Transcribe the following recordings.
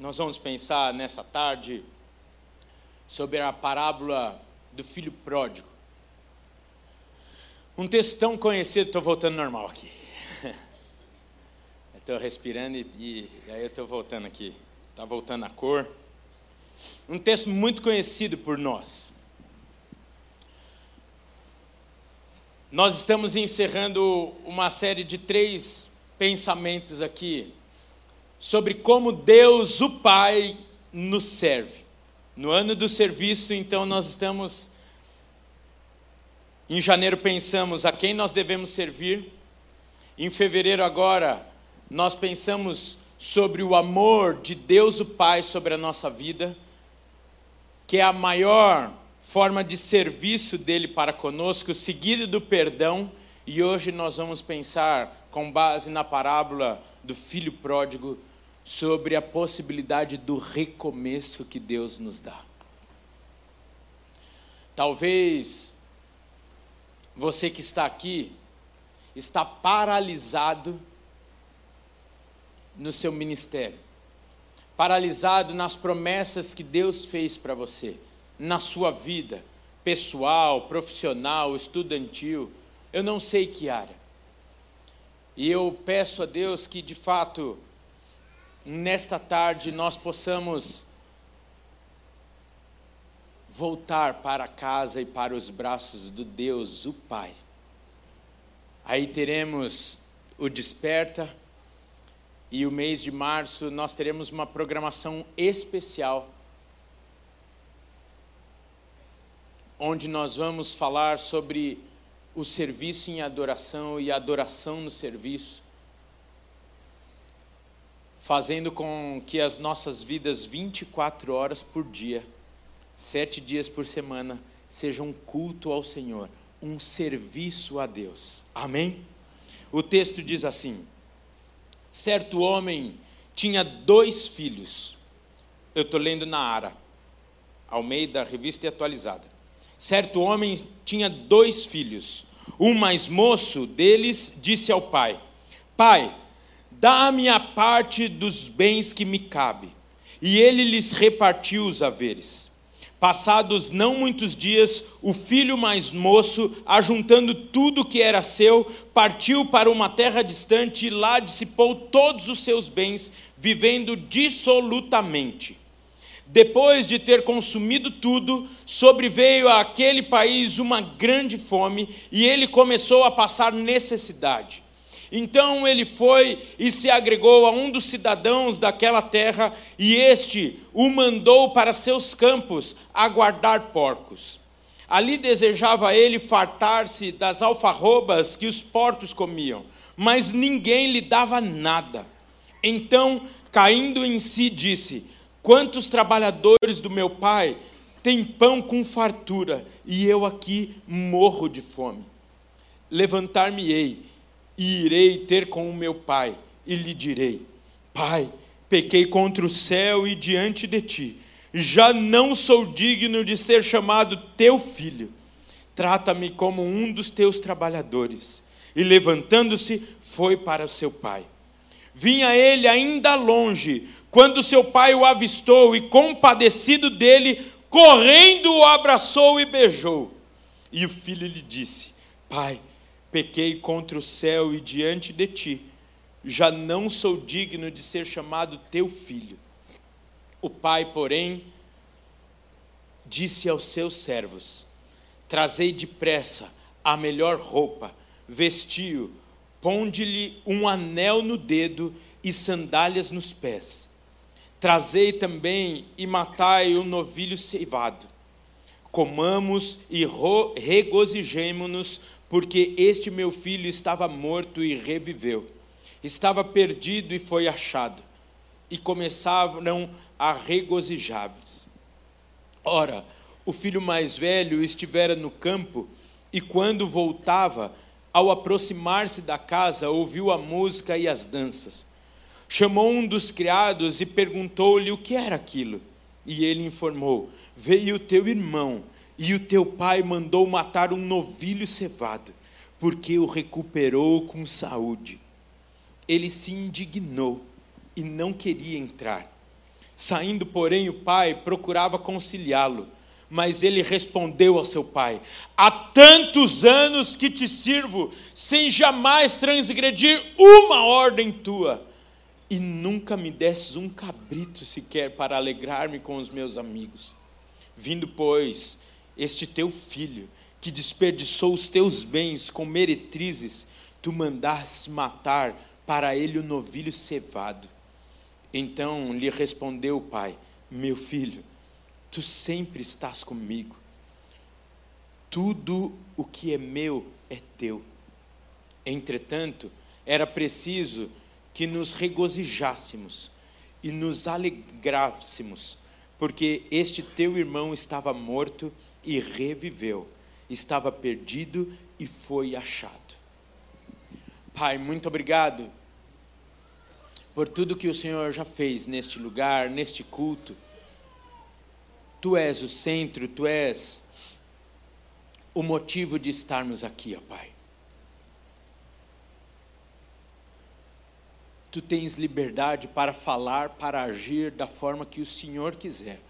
nós vamos pensar nessa tarde sobre a parábola do filho pródigo. Um texto tão conhecido, estou voltando normal aqui. Estou respirando e, e, e, aí eu estou voltando aqui. Está voltando a cor. Um texto muito conhecido por nós. Nós estamos encerrando uma série de três pensamentos aqui sobre como Deus, o Pai, nos serve. No ano do serviço, então, nós estamos. Em janeiro, pensamos a quem nós devemos servir. Em fevereiro, agora, nós pensamos sobre o amor de Deus, o Pai, sobre a nossa vida, que é a maior forma de serviço dele para conosco, seguido do perdão. E hoje nós vamos pensar, com base na parábola do filho pródigo, sobre a possibilidade do recomeço que Deus nos dá. Talvez você que está aqui está paralisado no seu ministério, paralisado nas promessas que Deus fez para você, na sua vida pessoal, profissional, estudantil, eu não sei que área. E eu peço a Deus que de fato nesta tarde nós possamos voltar para casa e para os braços do Deus, o Pai. Aí teremos o Desperta e o mês de março nós teremos uma programação especial onde nós vamos falar sobre o serviço em adoração e adoração no serviço fazendo com que as nossas vidas 24 horas por dia, sete dias por semana, sejam um culto ao Senhor, um serviço a Deus. Amém? O texto diz assim: certo homem tinha dois filhos. Eu estou lendo na Ara, Almeida, revista e atualizada. Certo homem tinha dois filhos. Um mais moço deles disse ao pai: Pai, Dá-me a parte dos bens que me cabe. E ele lhes repartiu os haveres. Passados não muitos dias, o filho mais moço, ajuntando tudo que era seu, partiu para uma terra distante e lá dissipou todos os seus bens, vivendo dissolutamente. Depois de ter consumido tudo, sobreveio àquele país uma grande fome e ele começou a passar necessidade. Então ele foi e se agregou a um dos cidadãos daquela terra, e este o mandou para seus campos a guardar porcos. Ali desejava ele fartar-se das alfarrobas que os porcos comiam, mas ninguém lhe dava nada. Então, caindo em si, disse: Quantos trabalhadores do meu pai têm pão com fartura, e eu aqui morro de fome? Levantar-me-ei e irei ter com o meu pai, e lhe direi: Pai, pequei contra o céu e diante de ti, já não sou digno de ser chamado teu filho. Trata-me como um dos teus trabalhadores. E levantando-se, foi para seu pai. Vinha ele ainda longe, quando seu pai o avistou e, compadecido dele, correndo o abraçou e beijou. E o filho lhe disse: Pai, pequei contra o céu e diante de ti, já não sou digno de ser chamado teu filho. O pai, porém, disse aos seus servos: Trazei depressa a melhor roupa, vestiu, ponde-lhe um anel no dedo e sandálias nos pés. Trazei também e matai o novilho ceivado. Comamos e regozijemo-nos porque este meu filho estava morto e reviveu, estava perdido e foi achado. E começaram a regozijar-se. Ora, o filho mais velho estivera no campo, e quando voltava, ao aproximar-se da casa, ouviu a música e as danças. Chamou um dos criados e perguntou-lhe o que era aquilo. E ele informou: Veio o teu irmão e o teu pai mandou matar um novilho cevado, porque o recuperou com saúde. Ele se indignou e não queria entrar. Saindo, porém, o pai procurava conciliá-lo, mas ele respondeu ao seu pai: Há tantos anos que te sirvo, sem jamais transgredir uma ordem tua, e nunca me desses um cabrito sequer para alegrar-me com os meus amigos. Vindo, pois, este teu filho, que desperdiçou os teus bens com meretrizes, tu mandaste matar para ele o novilho cevado. Então lhe respondeu o pai: Meu filho, tu sempre estás comigo. Tudo o que é meu é teu. Entretanto, era preciso que nos regozijássemos e nos alegrássemos, porque este teu irmão estava morto e reviveu, estava perdido e foi achado. Pai, muito obrigado por tudo que o Senhor já fez neste lugar, neste culto. Tu és o centro, tu és o motivo de estarmos aqui, ó Pai. Tu tens liberdade para falar, para agir da forma que o Senhor quiser.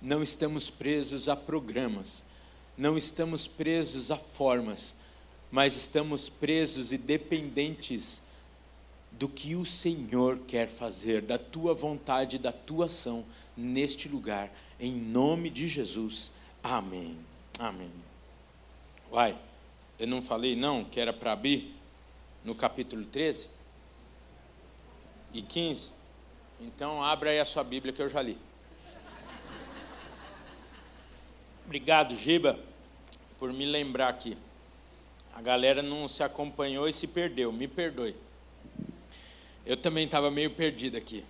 Não estamos presos a programas, não estamos presos a formas, mas estamos presos e dependentes do que o Senhor quer fazer, da tua vontade, da tua ação neste lugar, em nome de Jesus. Amém. Amém. Uai, eu não falei não que era para abrir no capítulo 13 e 15? Então abra aí a sua Bíblia que eu já li. Obrigado, Giba, por me lembrar aqui. A galera não se acompanhou e se perdeu, me perdoe. Eu também estava meio perdido aqui.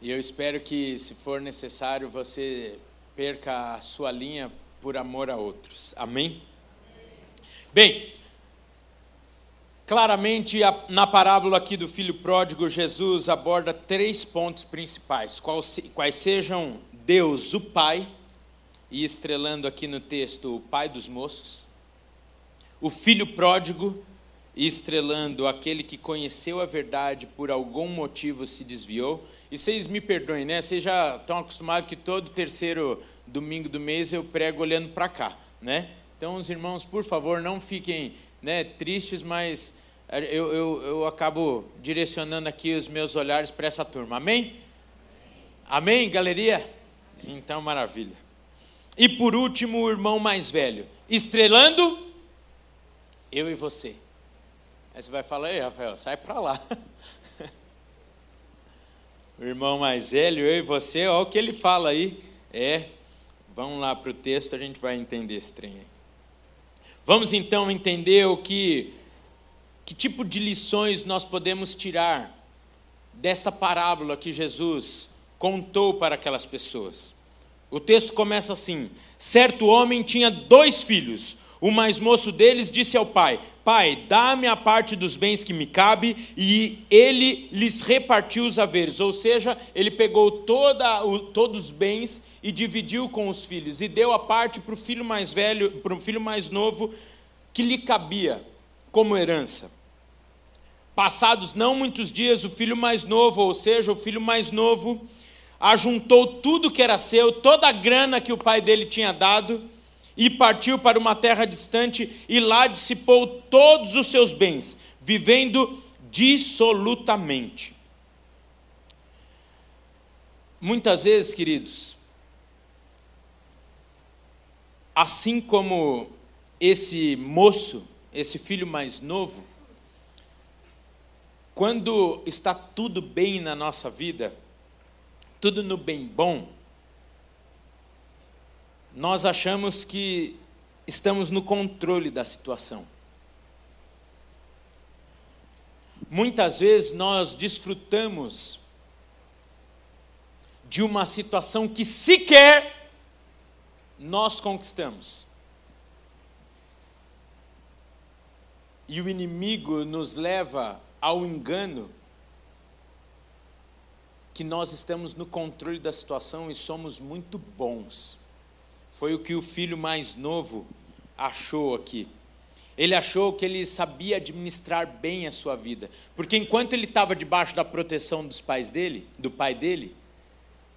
E eu espero que, se for necessário, você perca a sua linha por amor a outros. Amém? Bem, claramente na parábola aqui do filho pródigo, Jesus aborda três pontos principais: quais sejam Deus, o Pai, e estrelando aqui no texto, o Pai dos moços, o filho pródigo e estrelando aquele que conheceu a verdade por algum motivo se desviou. E vocês me perdoem, né? Vocês já estão acostumados que todo terceiro domingo do mês eu prego olhando para cá, né? Então, os irmãos, por favor, não fiquem né, tristes, mas eu, eu, eu acabo direcionando aqui os meus olhares para essa turma. Amém? Amém, galeria? Então, maravilha. E por último, o irmão mais velho, estrelando eu e você. Aí você vai falar, ei, Rafael, sai para lá. o irmão mais velho, eu e você, olha o que ele fala aí. É, vamos lá para o texto, a gente vai entender esse trem aí. Vamos então entender o que, que tipo de lições nós podemos tirar dessa parábola que Jesus contou para aquelas pessoas. O texto começa assim: certo homem tinha dois filhos. O mais moço deles disse ao pai: Pai, dá-me a parte dos bens que me cabe, e ele lhes repartiu os haveres, ou seja, ele pegou toda, o, todos os bens e dividiu com os filhos, e deu a parte para o filho mais velho, para o filho mais novo, que lhe cabia como herança. Passados não muitos dias, o filho mais novo, ou seja, o filho mais novo, ajuntou tudo que era seu, toda a grana que o pai dele tinha dado, e partiu para uma terra distante e lá dissipou todos os seus bens, vivendo dissolutamente. Muitas vezes, queridos, assim como esse moço, esse filho mais novo, quando está tudo bem na nossa vida, tudo no bem bom, nós achamos que estamos no controle da situação. Muitas vezes nós desfrutamos de uma situação que sequer nós conquistamos. E o inimigo nos leva ao engano que nós estamos no controle da situação e somos muito bons. Foi o que o filho mais novo achou aqui. Ele achou que ele sabia administrar bem a sua vida, porque enquanto ele estava debaixo da proteção dos pais dele, do pai dele,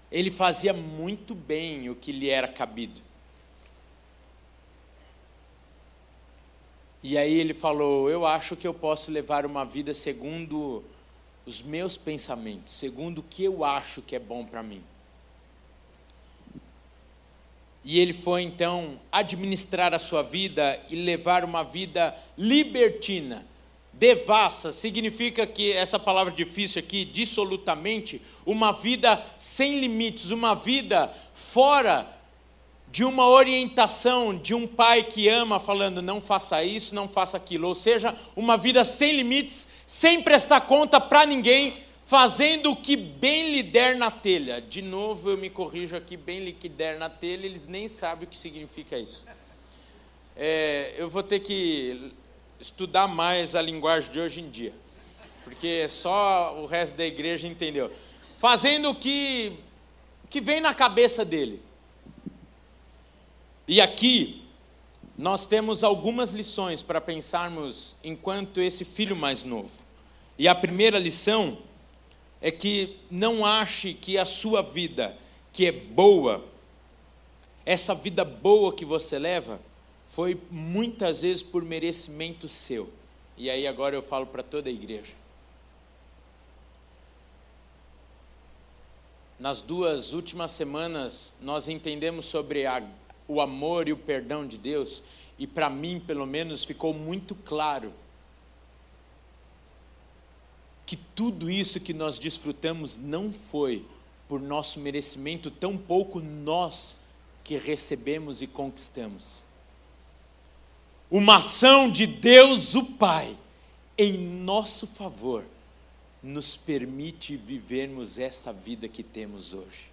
ele fazia muito bem o que lhe era cabido. E aí ele falou: Eu acho que eu posso levar uma vida segundo os meus pensamentos, segundo o que eu acho que é bom para mim. E ele foi então administrar a sua vida e levar uma vida libertina. Devassa significa que essa palavra difícil aqui, dissolutamente, uma vida sem limites, uma vida fora de uma orientação de um pai que ama, falando não faça isso, não faça aquilo. Ou seja, uma vida sem limites, sem prestar conta para ninguém, fazendo o que bem lhe der na telha. De novo, eu me corrijo aqui, bem lhe que der na telha, eles nem sabem o que significa isso. É, eu vou ter que estudar mais a linguagem de hoje em dia, porque só o resto da igreja entendeu. Fazendo o que, que vem na cabeça dele. E aqui nós temos algumas lições para pensarmos enquanto esse filho mais novo. E a primeira lição é que não ache que a sua vida, que é boa, essa vida boa que você leva, foi muitas vezes por merecimento seu. E aí agora eu falo para toda a igreja. Nas duas últimas semanas, nós entendemos sobre a o amor e o perdão de Deus, e para mim, pelo menos, ficou muito claro que tudo isso que nós desfrutamos não foi por nosso merecimento, tão pouco nós que recebemos e conquistamos. Uma ação de Deus, o Pai, em nosso favor, nos permite vivermos esta vida que temos hoje.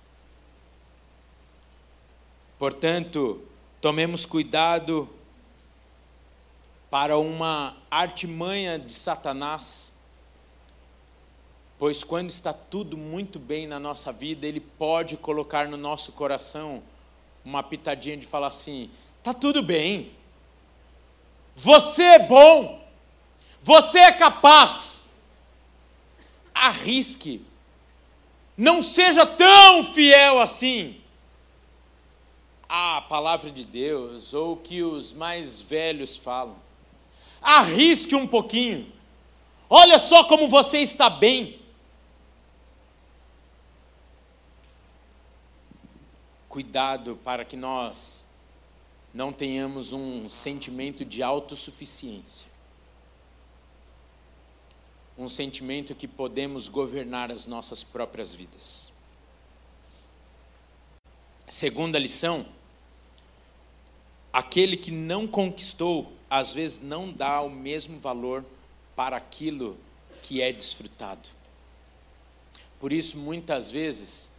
Portanto, tomemos cuidado para uma artimanha de Satanás, pois quando está tudo muito bem na nossa vida, ele pode colocar no nosso coração uma pitadinha de falar assim: tá tudo bem, você é bom, você é capaz, arrisque, não seja tão fiel assim a palavra de Deus ou o que os mais velhos falam. Arrisque um pouquinho. Olha só como você está bem. Cuidado para que nós não tenhamos um sentimento de autossuficiência. Um sentimento que podemos governar as nossas próprias vidas. Segunda lição: aquele que não conquistou, às vezes não dá o mesmo valor para aquilo que é desfrutado. Por isso, muitas vezes,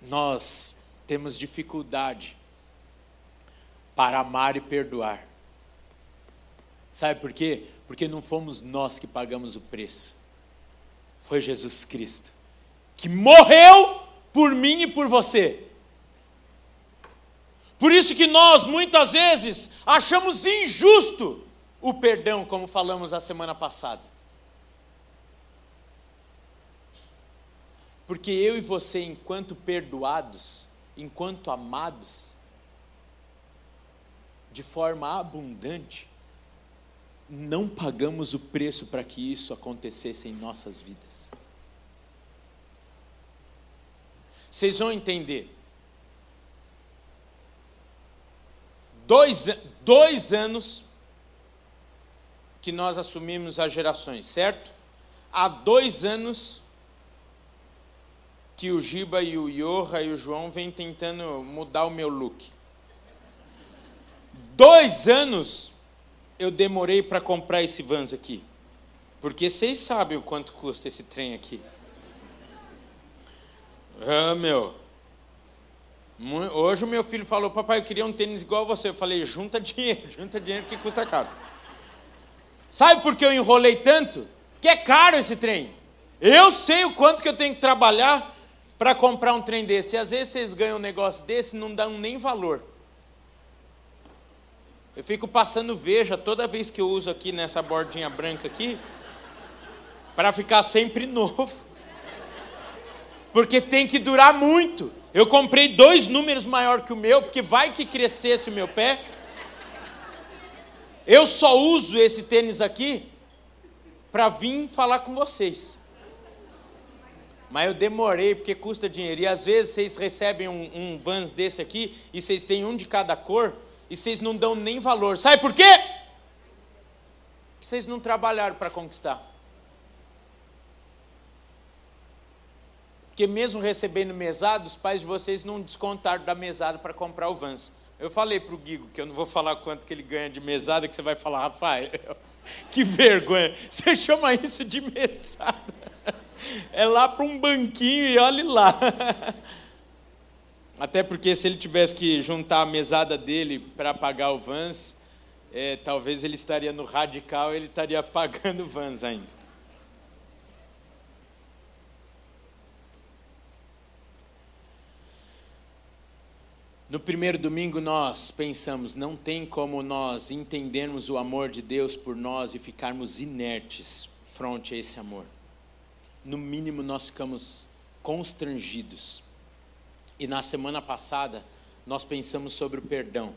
nós temos dificuldade para amar e perdoar. Sabe por quê? Porque não fomos nós que pagamos o preço. Foi Jesus Cristo que morreu por mim e por você. Por isso que nós muitas vezes achamos injusto o perdão, como falamos a semana passada. Porque eu e você, enquanto perdoados, enquanto amados, de forma abundante, não pagamos o preço para que isso acontecesse em nossas vidas. Vocês vão entender. Dois, dois anos que nós assumimos as gerações, certo? Há dois anos que o Giba e o Yorra e o João vêm tentando mudar o meu look. Dois anos eu demorei para comprar esse Vans aqui. Porque vocês sabem o quanto custa esse trem aqui. Ah, meu. Hoje o meu filho falou, papai, eu queria um tênis igual você. Eu falei, junta dinheiro, junta dinheiro que custa caro. Sabe por que eu enrolei tanto? Que é caro esse trem. Eu sei o quanto que eu tenho que trabalhar para comprar um trem desse. E às vezes vocês ganham um negócio desse e não dão nem valor. Eu fico passando veja toda vez que eu uso aqui nessa bordinha branca aqui, para ficar sempre novo. Porque tem que durar muito. Eu comprei dois números maior que o meu, porque vai que crescesse o meu pé. Eu só uso esse tênis aqui para vir falar com vocês. Mas eu demorei porque custa dinheiro. E às vezes vocês recebem um, um Vans desse aqui e vocês têm um de cada cor e vocês não dão nem valor. Sabe por quê? Porque vocês não trabalharam para conquistar. Porque mesmo recebendo mesada, os pais de vocês não descontaram da mesada para comprar o Vans. Eu falei para o Guigo que eu não vou falar quanto que ele ganha de mesada, que você vai falar, Rafael, que vergonha. Você chama isso de mesada. É lá para um banquinho e olhe lá. Até porque se ele tivesse que juntar a mesada dele para pagar o Vans, é, talvez ele estaria no radical, ele estaria pagando o Vans ainda. No primeiro domingo nós pensamos, não tem como nós entendermos o amor de Deus por nós e ficarmos inertes frente a esse amor. No mínimo nós ficamos constrangidos. E na semana passada, nós pensamos sobre o perdão.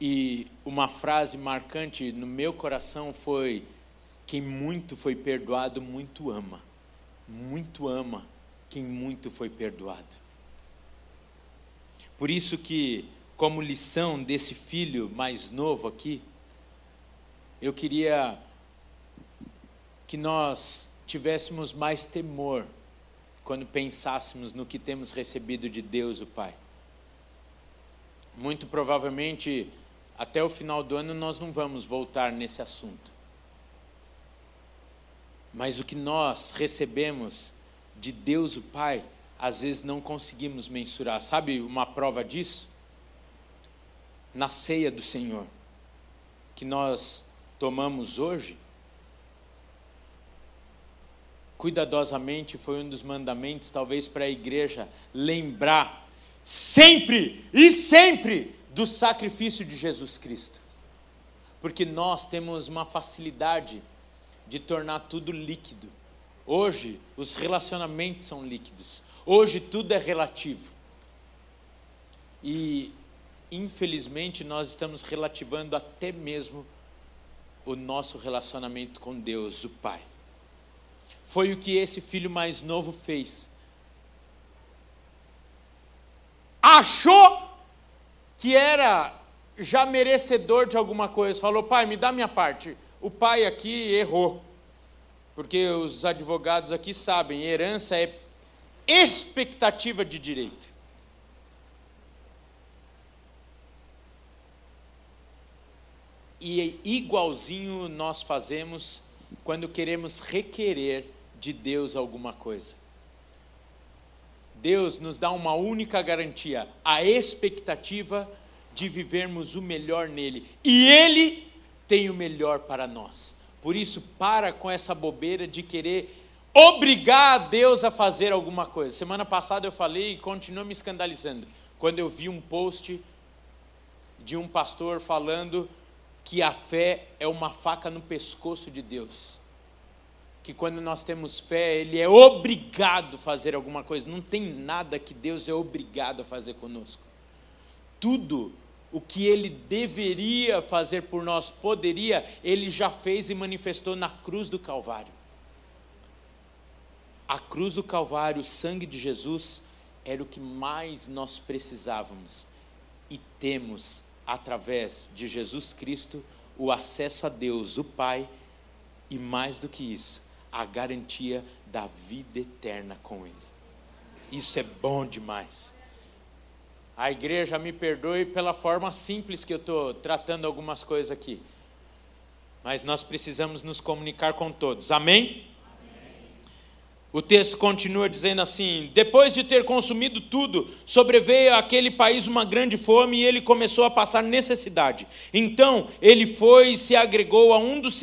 E uma frase marcante no meu coração foi: quem muito foi perdoado, muito ama. Muito ama quem muito foi perdoado. Por isso que, como lição desse filho mais novo aqui, eu queria que nós tivéssemos mais temor quando pensássemos no que temos recebido de Deus, o Pai. Muito provavelmente, até o final do ano, nós não vamos voltar nesse assunto. Mas o que nós recebemos de Deus, o Pai, às vezes não conseguimos mensurar. Sabe uma prova disso? Na ceia do Senhor, que nós tomamos hoje, cuidadosamente foi um dos mandamentos, talvez para a igreja lembrar sempre e sempre do sacrifício de Jesus Cristo. Porque nós temos uma facilidade de tornar tudo líquido. Hoje, os relacionamentos são líquidos. Hoje, tudo é relativo. E, infelizmente, nós estamos relativando até mesmo o nosso relacionamento com Deus, o Pai. Foi o que esse filho mais novo fez. Achou que era já merecedor de alguma coisa. Falou, pai, me dá minha parte. O pai aqui errou. Porque os advogados aqui sabem, herança é expectativa de direito. E igualzinho nós fazemos quando queremos requerer de Deus alguma coisa. Deus nos dá uma única garantia, a expectativa de vivermos o melhor nele. E ele tem o melhor para nós. Por isso, para com essa bobeira de querer obrigar a Deus a fazer alguma coisa. Semana passada eu falei e continua me escandalizando. Quando eu vi um post de um pastor falando que a fé é uma faca no pescoço de Deus que quando nós temos fé, Ele é obrigado a fazer alguma coisa. Não tem nada que Deus é obrigado a fazer conosco. Tudo o que Ele deveria fazer por nós, poderia, Ele já fez e manifestou na cruz do Calvário. A cruz do Calvário, o sangue de Jesus, era o que mais nós precisávamos. E temos, através de Jesus Cristo, o acesso a Deus, o Pai, e mais do que isso, a garantia da vida eterna com Ele. Isso é bom demais. A igreja me perdoe pela forma simples que eu estou tratando algumas coisas aqui. Mas nós precisamos nos comunicar com todos. Amém? O texto continua dizendo assim: Depois de ter consumido tudo, sobreveio àquele país uma grande fome e ele começou a passar necessidade. Então ele foi e se agregou a um dos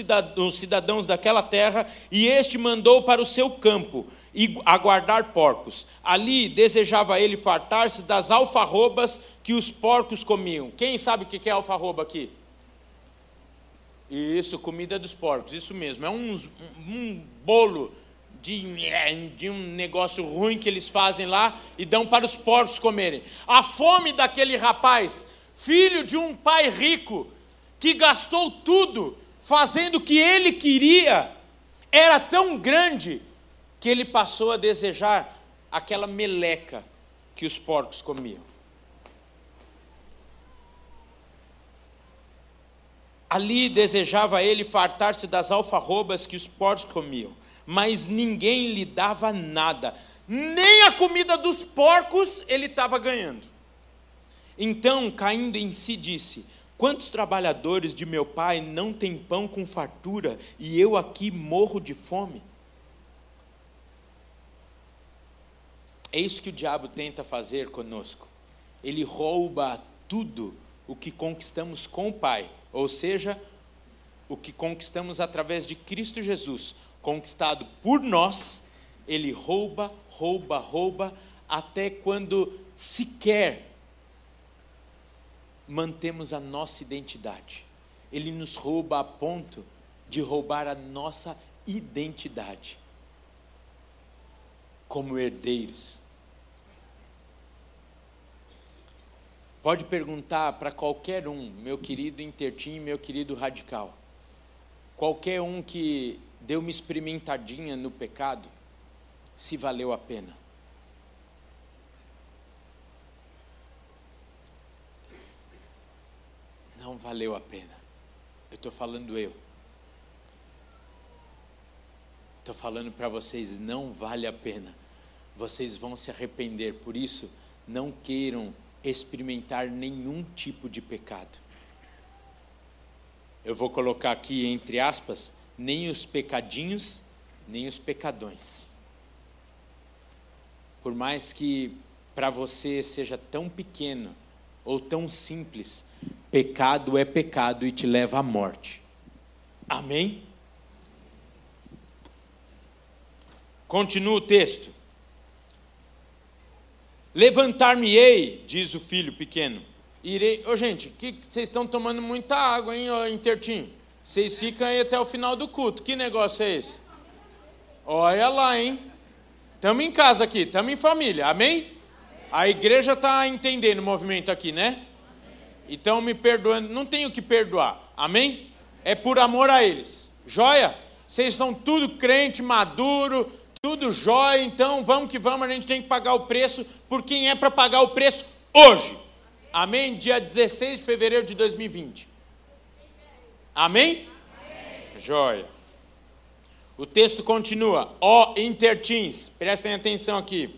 cidadãos daquela terra, e este mandou para o seu campo. E aguardar porcos. Ali desejava ele fartar-se das alfarrobas que os porcos comiam. Quem sabe o que é alfarroba aqui? Isso, comida dos porcos, isso mesmo. É um, um bolo de, de um negócio ruim que eles fazem lá e dão para os porcos comerem. A fome daquele rapaz, filho de um pai rico, que gastou tudo fazendo o que ele queria, era tão grande que ele passou a desejar aquela meleca que os porcos comiam. Ali desejava ele fartar-se das alfarrobas que os porcos comiam, mas ninguém lhe dava nada, nem a comida dos porcos ele estava ganhando. Então, caindo em si, disse: Quantos trabalhadores de meu pai não têm pão com fartura e eu aqui morro de fome? É isso que o diabo tenta fazer conosco. Ele rouba tudo o que conquistamos com o Pai, ou seja, o que conquistamos através de Cristo Jesus, conquistado por nós, ele rouba, rouba, rouba, até quando sequer mantemos a nossa identidade. Ele nos rouba a ponto de roubar a nossa identidade como herdeiros. Pode perguntar para qualquer um, meu querido Intertim, meu querido Radical, qualquer um que deu uma experimentadinha no pecado, se valeu a pena. Não valeu a pena. Eu estou falando eu. Estou falando para vocês, não vale a pena. Vocês vão se arrepender. Por isso, não queiram experimentar nenhum tipo de pecado. Eu vou colocar aqui entre aspas, nem os pecadinhos, nem os pecadões. Por mais que para você seja tão pequeno ou tão simples, pecado é pecado e te leva à morte. Amém? Continua o texto. Levantar-me-ei, diz o filho pequeno. Irei. Ô, gente, que vocês estão tomando muita água, hein, ô, Intertim? Vocês ficam aí até o final do culto. Que negócio é esse? Olha lá, hein? Estamos em casa aqui, estamos em família, amém? A igreja está entendendo o movimento aqui, né? Então me perdoando, não tenho que perdoar, amém? É por amor a eles, joia? Vocês são tudo crente, maduro, tudo jóia, então vamos que vamos, a gente tem que pagar o preço por quem é para pagar o preço hoje. Amém? Dia 16 de fevereiro de 2020. Amém? Amém. Jóia. O texto continua. Ó intertins, prestem atenção aqui.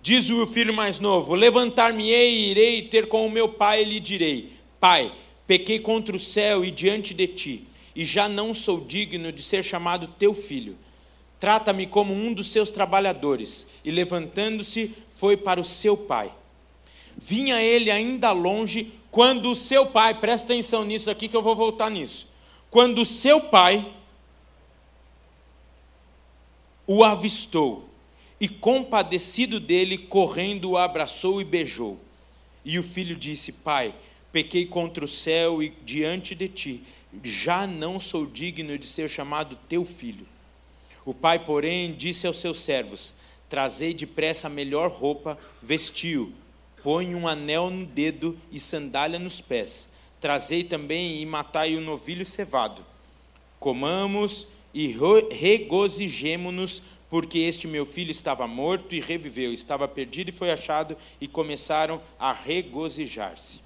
Diz o filho mais novo: Levantar-me-ei e irei ter com o meu pai e lhe direi: Pai, pequei contra o céu e diante de ti, e já não sou digno de ser chamado teu filho Trata-me como um dos seus trabalhadores. E levantando-se, foi para o seu pai. Vinha ele ainda longe, quando o seu pai, presta atenção nisso aqui que eu vou voltar nisso. Quando o seu pai o avistou, e compadecido dele, correndo, o abraçou e beijou. E o filho disse: Pai, pequei contra o céu e diante de ti, já não sou digno de ser chamado teu filho. O pai, porém, disse aos seus servos: Trazei depressa a melhor roupa, vestiu, põe um anel no dedo e sandália nos pés. Trazei também e matai o novilho cevado. Comamos e regozijemo-nos, porque este meu filho estava morto e reviveu, estava perdido e foi achado, e começaram a regozijar-se.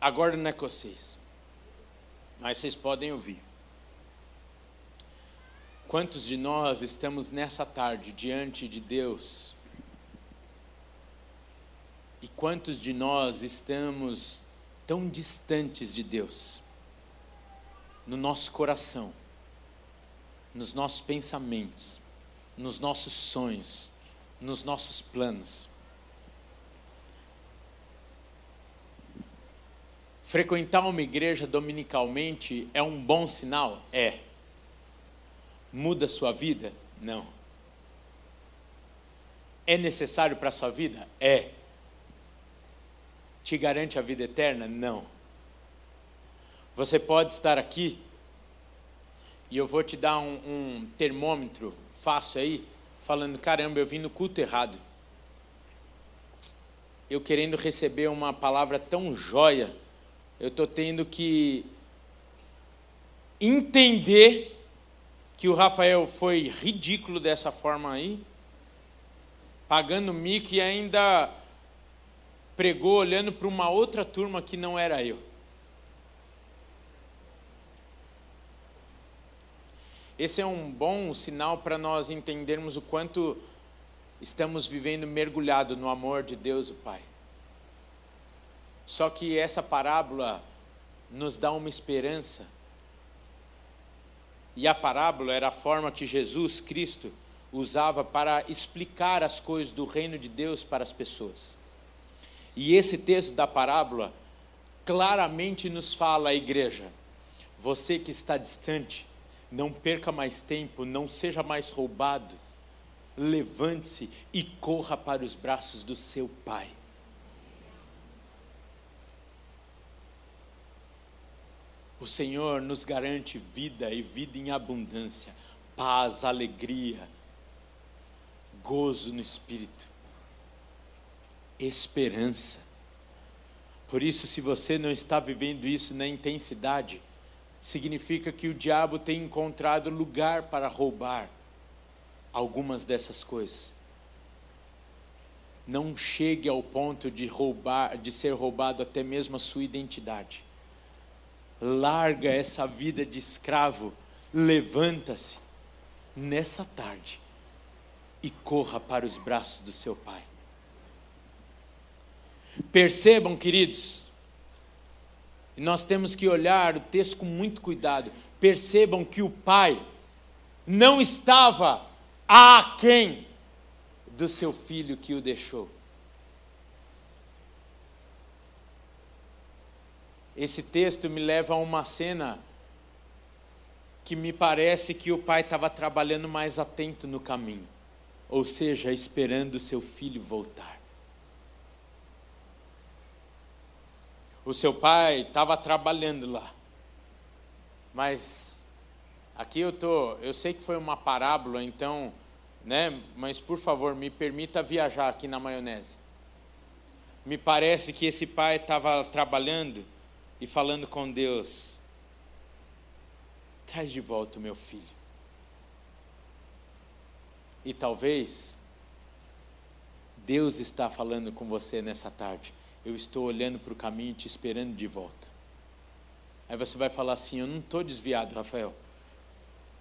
Agora não é com vocês, mas vocês podem ouvir. Quantos de nós estamos nessa tarde diante de Deus? E quantos de nós estamos tão distantes de Deus? No nosso coração, nos nossos pensamentos, nos nossos sonhos, nos nossos planos. Frequentar uma igreja dominicalmente é um bom sinal? É. Muda sua vida? Não. É necessário para a sua vida? É. Te garante a vida eterna? Não. Você pode estar aqui e eu vou te dar um, um termômetro fácil aí, falando: caramba, eu vim no culto errado. Eu querendo receber uma palavra tão joia, eu estou tendo que entender que o Rafael foi ridículo dessa forma aí, pagando mico e ainda pregou olhando para uma outra turma que não era eu. Esse é um bom sinal para nós entendermos o quanto estamos vivendo mergulhado no amor de Deus, o Pai. Só que essa parábola nos dá uma esperança. E a parábola era a forma que Jesus Cristo usava para explicar as coisas do reino de Deus para as pessoas. E esse texto da parábola claramente nos fala à igreja: você que está distante, não perca mais tempo, não seja mais roubado. Levante-se e corra para os braços do seu Pai. O Senhor nos garante vida e vida em abundância, paz, alegria, gozo no espírito, esperança. Por isso, se você não está vivendo isso na intensidade, significa que o diabo tem encontrado lugar para roubar algumas dessas coisas. Não chegue ao ponto de roubar, de ser roubado até mesmo a sua identidade. Larga essa vida de escravo, levanta-se nessa tarde e corra para os braços do seu pai. Percebam, queridos, nós temos que olhar o texto com muito cuidado. Percebam que o pai não estava aquém do seu filho que o deixou. Esse texto me leva a uma cena que me parece que o pai estava trabalhando mais atento no caminho, ou seja, esperando seu filho voltar. o seu pai estava trabalhando lá. Mas aqui eu tô, eu sei que foi uma parábola, então, né? Mas por favor, me permita viajar aqui na maionese. Me parece que esse pai estava trabalhando e falando com Deus: traz de volta o meu filho. E talvez Deus está falando com você nessa tarde eu estou olhando para o caminho e te esperando de volta. Aí você vai falar assim: Eu não estou desviado, Rafael,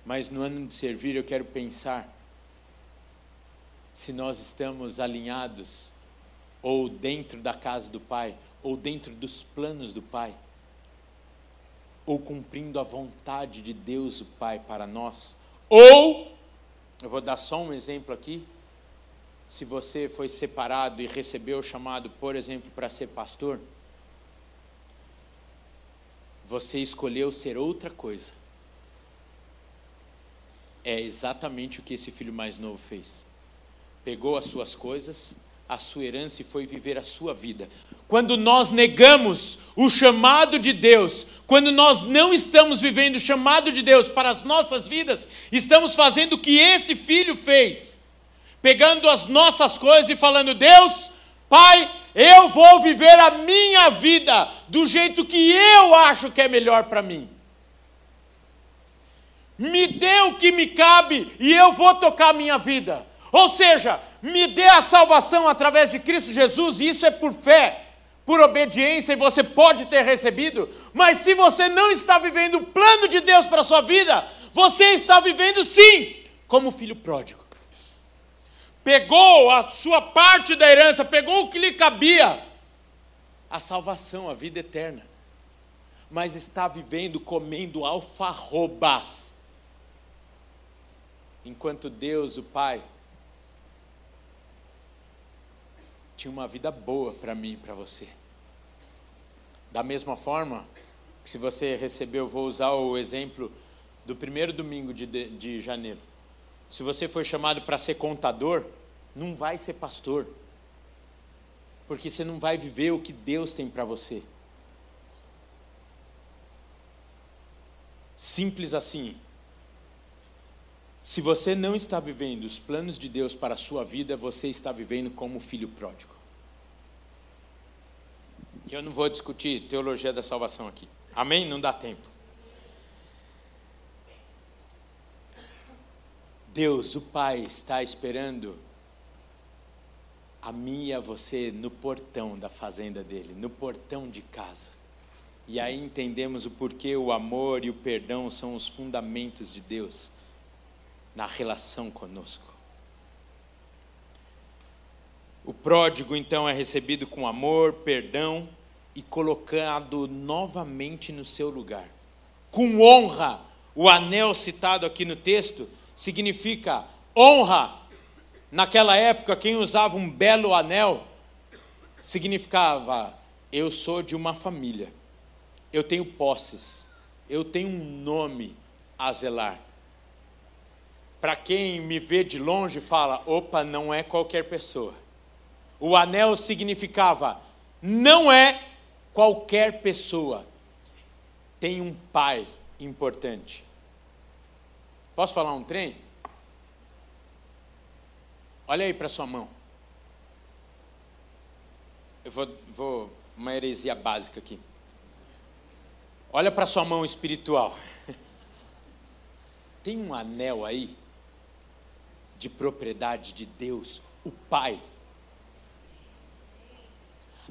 mas no ano de servir eu quero pensar se nós estamos alinhados, ou dentro da casa do Pai, ou dentro dos planos do Pai, ou cumprindo a vontade de Deus, o Pai, para nós, ou, eu vou dar só um exemplo aqui, se você foi separado e recebeu o chamado, por exemplo, para ser pastor, você escolheu ser outra coisa. É exatamente o que esse filho mais novo fez. Pegou as suas coisas, a sua herança e foi viver a sua vida. Quando nós negamos o chamado de Deus, quando nós não estamos vivendo o chamado de Deus para as nossas vidas, estamos fazendo o que esse filho fez pegando as nossas coisas e falando: Deus, Pai, eu vou viver a minha vida do jeito que eu acho que é melhor para mim. Me dê o que me cabe e eu vou tocar a minha vida. Ou seja, me dê a salvação através de Cristo Jesus, e isso é por fé, por obediência, e você pode ter recebido, mas se você não está vivendo o plano de Deus para a sua vida, você está vivendo sim como filho pródigo. Pegou a sua parte da herança, pegou o que lhe cabia, a salvação, a vida eterna, mas está vivendo comendo alfarrobas, enquanto Deus, o Pai, tinha uma vida boa para mim e para você. Da mesma forma, que se você recebeu, vou usar o exemplo do primeiro domingo de, de, de janeiro. Se você foi chamado para ser contador, não vai ser pastor, porque você não vai viver o que Deus tem para você. Simples assim. Se você não está vivendo os planos de Deus para a sua vida, você está vivendo como filho pródigo. Eu não vou discutir teologia da salvação aqui. Amém? Não dá tempo. Deus, o Pai, está esperando a mim e a você no portão da fazenda dele, no portão de casa. E aí entendemos o porquê o amor e o perdão são os fundamentos de Deus na relação conosco. O pródigo então é recebido com amor, perdão e colocado novamente no seu lugar. Com honra, o anel citado aqui no texto significa honra. Naquela época, quem usava um belo anel significava: eu sou de uma família eu tenho posses, eu tenho um nome a zelar. Para quem me vê de longe, fala: opa, não é qualquer pessoa. O anel significava: não é qualquer pessoa. Tem um pai importante. Posso falar um trem? Olha aí para sua mão. Eu vou, vou uma heresia básica aqui. Olha para sua mão espiritual. Tem um anel aí de propriedade de Deus, o Pai.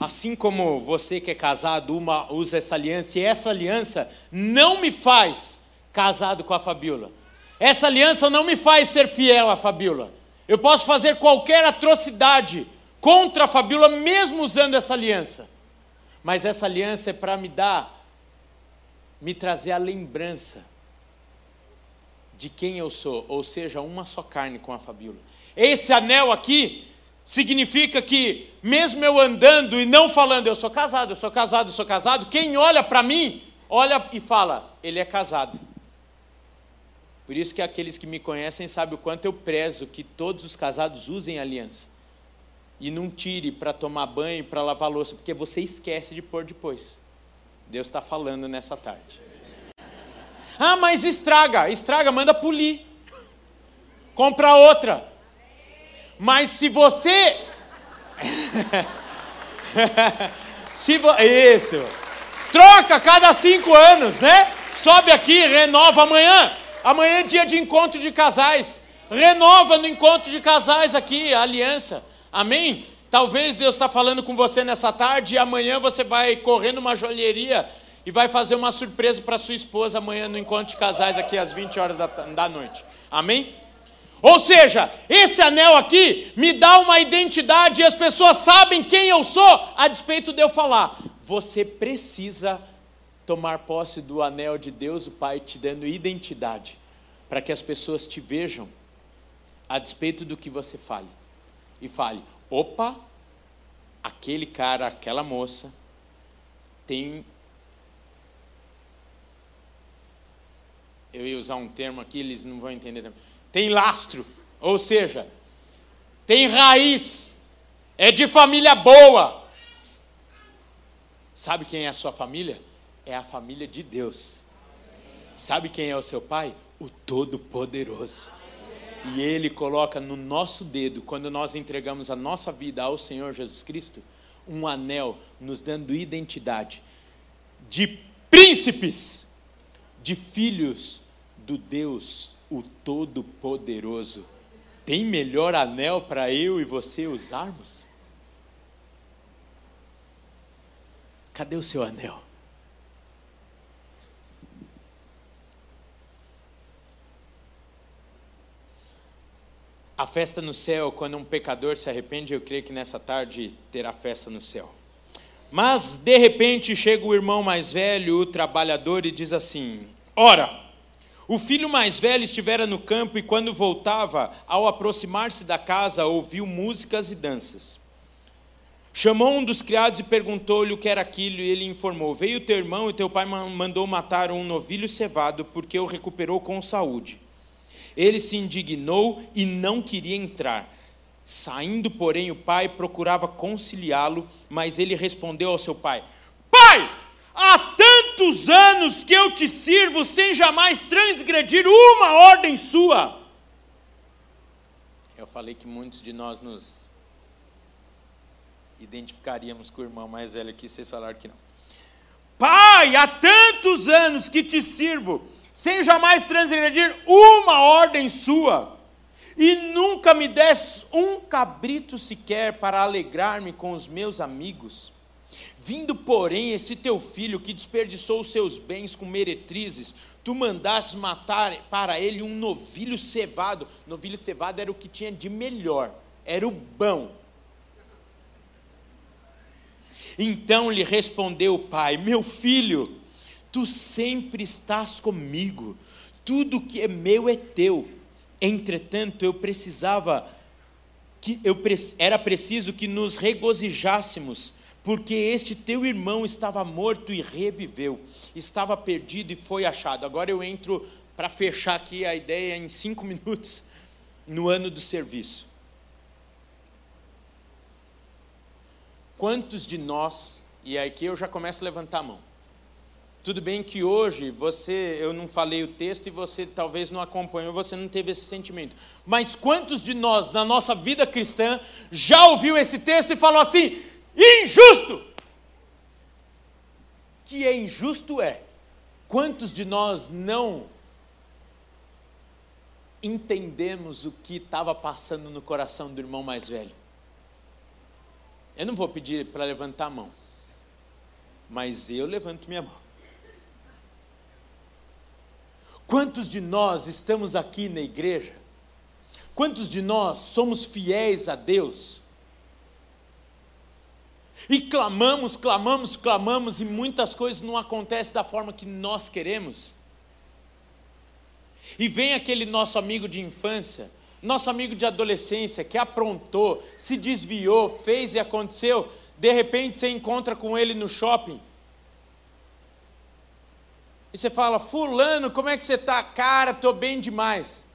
Assim como você que é casado uma, usa essa aliança, e essa aliança não me faz casado com a Fabiola. Essa aliança não me faz ser fiel à Fabiola. Eu posso fazer qualquer atrocidade contra a Fabiola, mesmo usando essa aliança. Mas essa aliança é para me dar me trazer a lembrança de quem eu sou, ou seja, uma só carne com a Fabíola. Esse anel aqui significa que, mesmo eu andando e não falando, eu sou casado, eu sou casado, eu sou casado, quem olha para mim, olha e fala, ele é casado. Por isso que aqueles que me conhecem sabem o quanto eu prezo que todos os casados usem aliança. E não tire para tomar banho, para lavar louça, porque você esquece de pôr depois. Deus está falando nessa tarde. Ah, mas estraga, estraga, manda polir. Compra outra. Mas se você. se vo... Isso. Troca cada cinco anos, né? Sobe aqui, renova amanhã. Amanhã é dia de encontro de casais. Renova no encontro de casais aqui, a aliança. Amém? Talvez Deus está falando com você nessa tarde e amanhã você vai correr numa joalheria e vai fazer uma surpresa para sua esposa amanhã no encontro de casais aqui às 20 horas da, da noite. Amém? Ou seja, esse anel aqui me dá uma identidade e as pessoas sabem quem eu sou, a despeito de eu falar. Você precisa tomar posse do anel de Deus, o Pai, te dando identidade, para que as pessoas te vejam, a despeito do que você fale. E fale: opa, aquele cara, aquela moça tem. Eu ia usar um termo aqui, eles não vão entender. Tem lastro, ou seja, tem raiz, é de família boa. Sabe quem é a sua família? É a família de Deus. Sabe quem é o seu pai? O Todo-Poderoso. E Ele coloca no nosso dedo, quando nós entregamos a nossa vida ao Senhor Jesus Cristo, um anel nos dando identidade de príncipes, de filhos do Deus, o Todo-Poderoso. Tem melhor anel para eu e você usarmos? Cadê o seu anel? a festa no céu, quando um pecador se arrepende, eu creio que nessa tarde terá festa no céu. Mas, de repente, chega o irmão mais velho, o trabalhador, e diz assim: Ora, o filho mais velho estivera no campo e, quando voltava, ao aproximar-se da casa, ouviu músicas e danças. Chamou um dos criados e perguntou-lhe o que era aquilo, e ele informou: Veio teu irmão e teu pai mandou matar um novilho cevado, porque o recuperou com saúde. Ele se indignou e não queria entrar. Saindo, porém, o pai procurava conciliá-lo, mas ele respondeu ao seu pai: Pai, há tantos anos que eu te sirvo sem jamais transgredir uma ordem sua. Eu falei que muitos de nós nos identificaríamos com o irmão mais velho aqui, vocês falaram que não. Pai, há tantos anos que te sirvo, sem jamais transgredir uma ordem sua e nunca me des um cabrito sequer para alegrar-me com os meus amigos. Vindo, porém, esse teu filho que desperdiçou os seus bens com meretrizes, tu mandaste matar para ele um novilho cevado. Novilho cevado era o que tinha de melhor, era o bom. Então lhe respondeu o pai: Meu filho, tu sempre estás comigo, tudo que é meu é teu Entretanto, eu precisava que eu era preciso que nos regozijássemos, porque este teu irmão estava morto e reviveu, estava perdido e foi achado. Agora eu entro para fechar aqui a ideia em cinco minutos no ano do serviço. Quantos de nós, e aqui eu já começo a levantar a mão, tudo bem que hoje você, eu não falei o texto e você talvez não acompanhou, você não teve esse sentimento. Mas quantos de nós na nossa vida cristã já ouviu esse texto e falou assim: injusto? Que é injusto é. Quantos de nós não entendemos o que estava passando no coração do irmão mais velho? Eu não vou pedir para levantar a mão, mas eu levanto minha mão. Quantos de nós estamos aqui na igreja? Quantos de nós somos fiéis a Deus? E clamamos, clamamos, clamamos, e muitas coisas não acontecem da forma que nós queremos. E vem aquele nosso amigo de infância, nosso amigo de adolescência, que aprontou, se desviou, fez e aconteceu, de repente você encontra com ele no shopping, e você fala, Fulano, como é que você está? Cara, estou bem demais.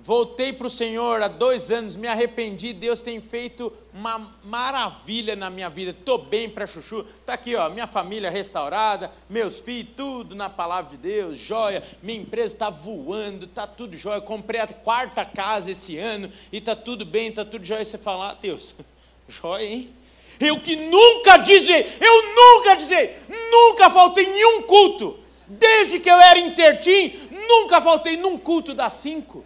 Voltei para o Senhor há dois anos, me arrependi, Deus tem feito uma maravilha na minha vida, estou bem para chuchu, está aqui, ó, minha família restaurada, meus filhos, tudo na palavra de Deus, joia, minha empresa está voando, está tudo jóia, comprei a quarta casa esse ano e está tudo bem, está tudo jóia, e você fala, ah, Deus, jóia, hein? Eu que nunca dizer, eu nunca dizer, nunca faltei nenhum culto, Desde que eu era intertim, nunca faltei num culto das cinco.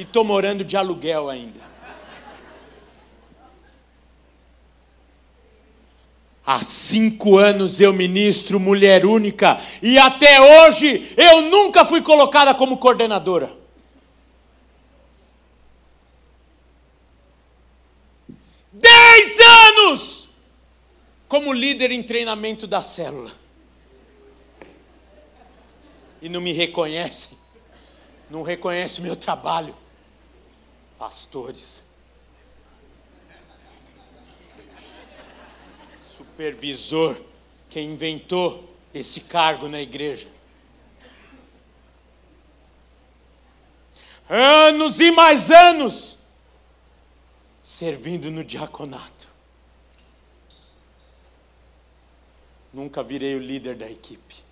E estou morando de aluguel ainda. Há cinco anos eu ministro mulher única e até hoje eu nunca fui colocada como coordenadora. Dez anos! como líder em treinamento da célula. E não me reconhecem, não reconhecem meu trabalho. Pastores, supervisor, quem inventou esse cargo na igreja. Anos e mais anos servindo no diaconato. Nunca virei o líder da equipe.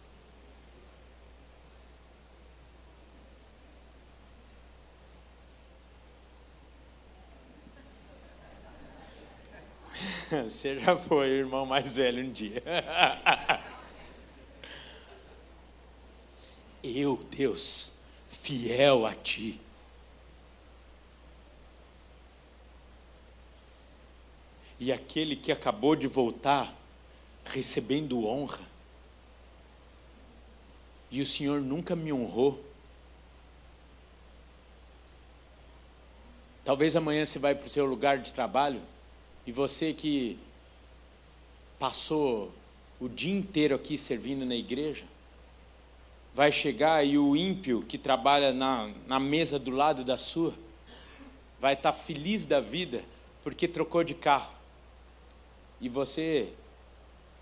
Você já foi o irmão mais velho um dia. Eu, Deus, fiel a Ti. E aquele que acabou de voltar recebendo honra. E o Senhor nunca me honrou. Talvez amanhã você vai para o seu lugar de trabalho e você que passou o dia inteiro aqui servindo na igreja, vai chegar e o ímpio que trabalha na, na mesa do lado da sua vai estar feliz da vida porque trocou de carro e você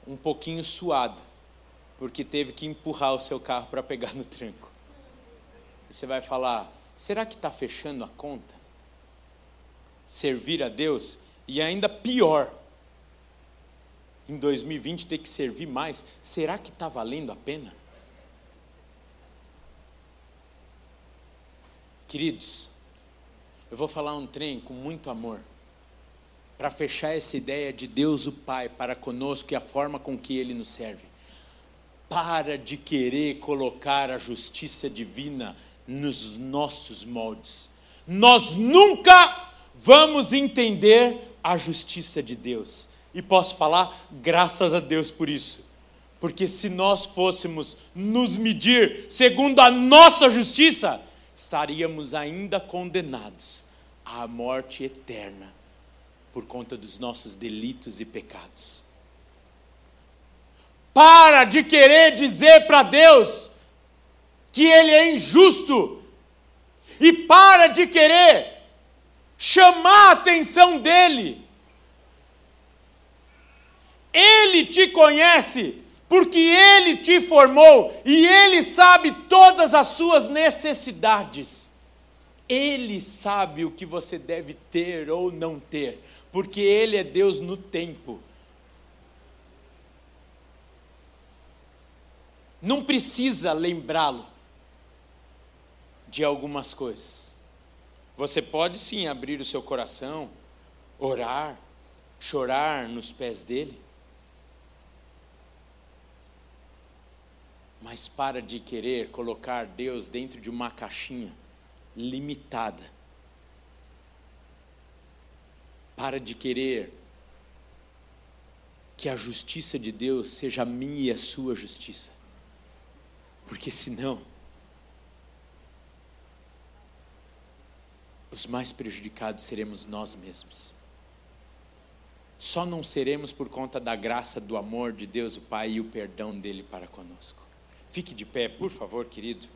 um pouquinho suado, porque teve que empurrar o seu carro para pegar no tranco. E você vai falar: será que está fechando a conta? Servir a Deus e ainda pior, em 2020 ter que servir mais, será que está valendo a pena? Queridos, eu vou falar um trem com muito amor, para fechar essa ideia de Deus o Pai para conosco e a forma com que Ele nos serve. Para de querer colocar a justiça divina nos nossos moldes. Nós nunca vamos entender a justiça de Deus. E posso falar, graças a Deus por isso. Porque se nós fôssemos nos medir segundo a nossa justiça, estaríamos ainda condenados à morte eterna por conta dos nossos delitos e pecados. Para de querer dizer para Deus que Ele é injusto e para de querer chamar a atenção dEle. Ele te conhece porque Ele te formou e Ele sabe todas as suas necessidades. Ele sabe o que você deve ter ou não ter, porque Ele é Deus no tempo. Não precisa lembrá-lo de algumas coisas. Você pode sim abrir o seu coração, orar, chorar nos pés dele. Mas para de querer colocar Deus dentro de uma caixinha limitada. Para de querer que a justiça de Deus seja a minha e a sua justiça. Porque senão, os mais prejudicados seremos nós mesmos. Só não seremos por conta da graça, do amor de Deus, o Pai e o perdão dele para conosco. Fique de pé, por favor, querido.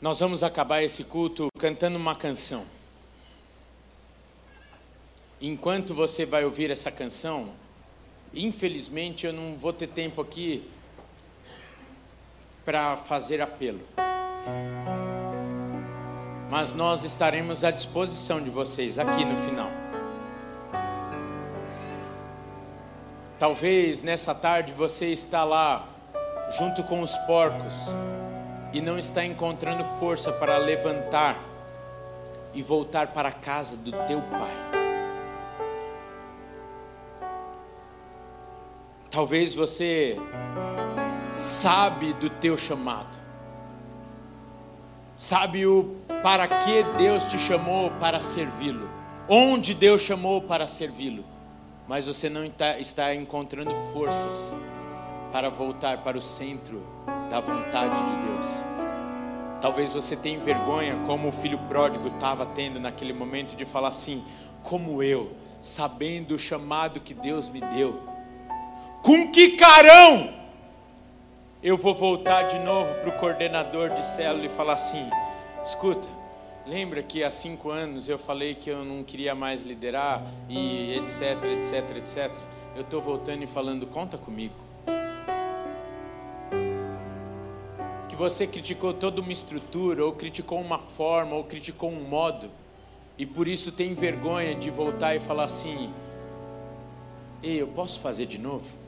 Nós vamos acabar esse culto cantando uma canção. Enquanto você vai ouvir essa canção, infelizmente eu não vou ter tempo aqui para fazer apelo mas nós estaremos à disposição de vocês aqui no final. Talvez nessa tarde você está lá junto com os porcos e não está encontrando força para levantar e voltar para a casa do teu pai. Talvez você sabe do teu chamado. Sabe o para que Deus te chamou para servi-lo, onde Deus chamou para servi-lo, mas você não está encontrando forças para voltar para o centro da vontade de Deus. Talvez você tenha vergonha, como o filho pródigo estava tendo naquele momento, de falar assim: como eu, sabendo o chamado que Deus me deu, com que carão eu vou voltar de novo para o coordenador de célula e falar assim: Escuta, lembra que há cinco anos eu falei que eu não queria mais liderar e etc, etc, etc. Eu estou voltando e falando, conta comigo. Que você criticou toda uma estrutura, ou criticou uma forma, ou criticou um modo, e por isso tem vergonha de voltar e falar assim: Ei, eu posso fazer de novo?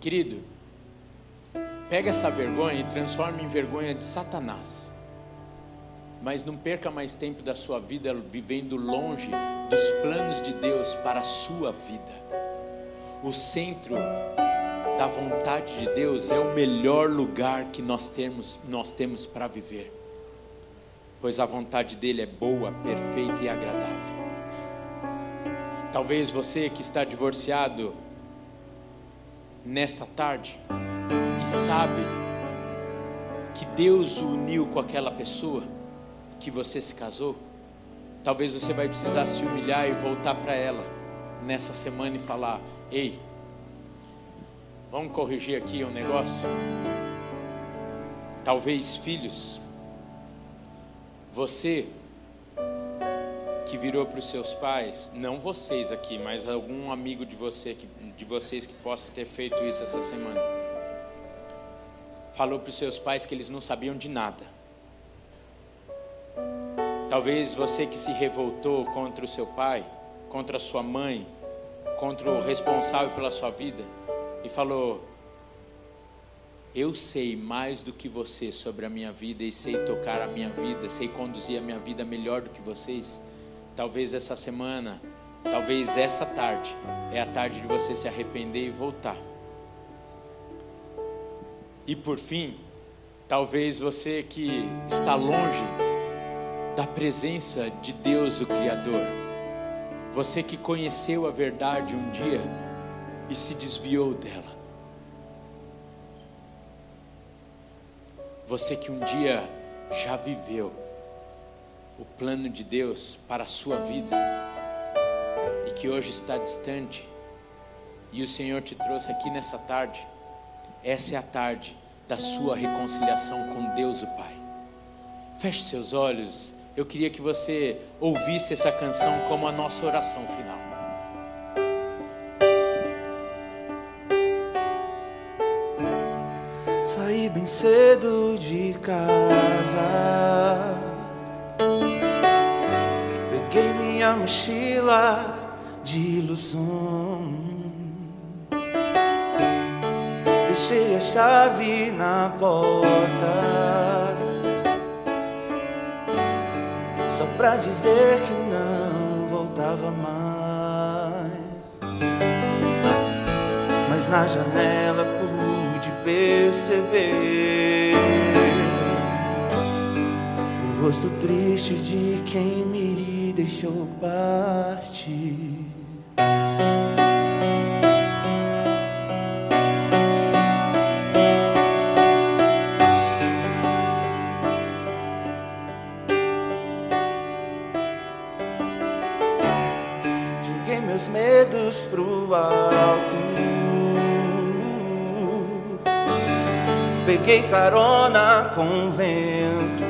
Querido, pega essa vergonha e transforma em vergonha de Satanás mas não perca mais tempo da sua vida vivendo longe dos planos de Deus para a sua vida. O centro da vontade de Deus é o melhor lugar que nós temos, nós temos para viver, pois a vontade dele é boa, perfeita e agradável. Talvez você que está divorciado nesta tarde e sabe que Deus o uniu com aquela pessoa, que você se casou, talvez você vai precisar se humilhar e voltar para ela nessa semana e falar: Ei, Vamos corrigir aqui um negócio? Talvez filhos, você que virou para os seus pais, não vocês aqui, mas algum amigo de você que, de vocês que possa ter feito isso essa semana, falou para os seus pais que eles não sabiam de nada. Talvez você que se revoltou contra o seu pai, contra a sua mãe, contra o responsável pela sua vida e falou: Eu sei mais do que você sobre a minha vida e sei tocar a minha vida, sei conduzir a minha vida melhor do que vocês. Talvez essa semana, talvez essa tarde, é a tarde de você se arrepender e voltar. E por fim, talvez você que está longe da presença de Deus, o Criador, você que conheceu a verdade um dia e se desviou dela. Você que um dia já viveu o plano de Deus para a sua vida e que hoje está distante, e o Senhor te trouxe aqui nessa tarde, essa é a tarde da sua reconciliação com Deus o Pai. Feche seus olhos, eu queria que você ouvisse essa canção como a nossa oração final. Saí bem cedo de casa minha mochila de ilusão. Deixei a chave na porta. Só pra dizer que não voltava mais. Mas na janela pude perceber o rosto triste de quem me deixou partir. Alto. Peguei carona com o vento.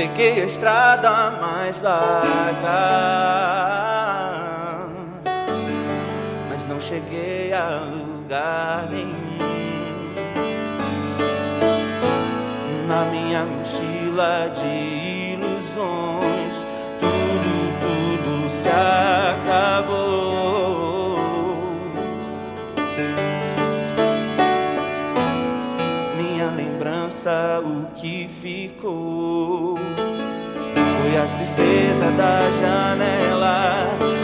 peguei a estrada mais larga, mas não cheguei a lugar nenhum. Na minha mochila de tristeza da janela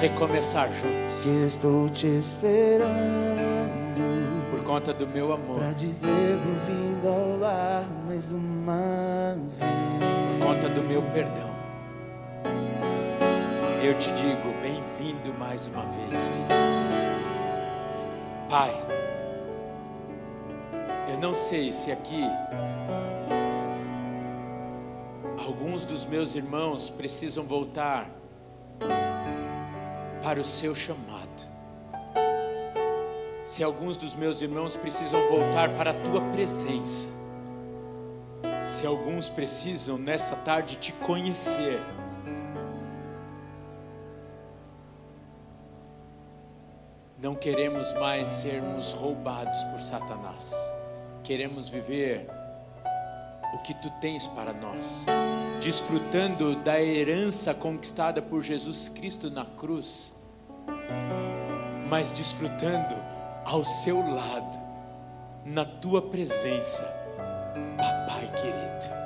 recomeçar juntos. Que estou te esperando. Por conta do meu amor. Pra dizer bem-vindo ao lar mais uma vez. Por conta do meu perdão. Eu te digo, bem-vindo mais uma vez, filho. Pai, eu não sei se aqui alguns dos meus irmãos precisam voltar para o seu chamado. Se alguns dos meus irmãos precisam voltar para a tua presença. Se alguns precisam nessa tarde te conhecer. Não queremos mais sermos roubados por Satanás. Queremos viver o que tu tens para nós, desfrutando da herança conquistada por Jesus Cristo na cruz, mas desfrutando ao seu lado, na tua presença, papai querido.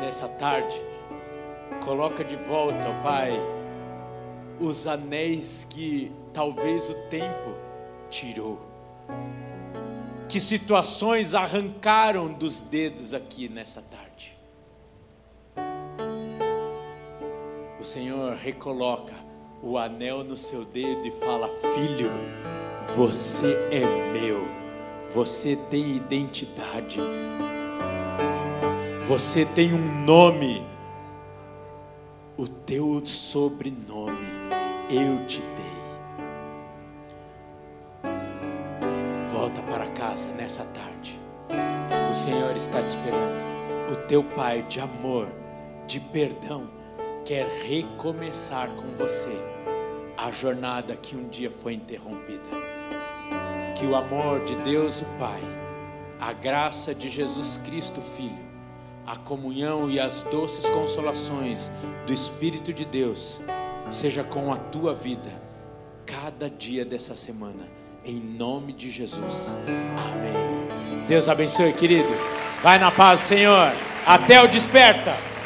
Nessa tarde, coloca de volta, ó Pai, os anéis que talvez o tempo tirou. Que situações arrancaram dos dedos aqui nessa tarde. O Senhor recoloca o anel no seu dedo e fala: Filho, você é meu, você tem identidade, você tem um nome, o teu sobrenome eu te dei. Volta para casa nessa tarde. O Senhor está te esperando. O teu Pai de amor, de perdão, quer recomeçar com você a jornada que um dia foi interrompida. Que o amor de Deus, o Pai, a graça de Jesus Cristo, Filho, a comunhão e as doces consolações do Espírito de Deus seja com a tua vida cada dia dessa semana, em nome de Jesus. Amém. Deus abençoe, querido. Vai na paz, Senhor. Até o desperta.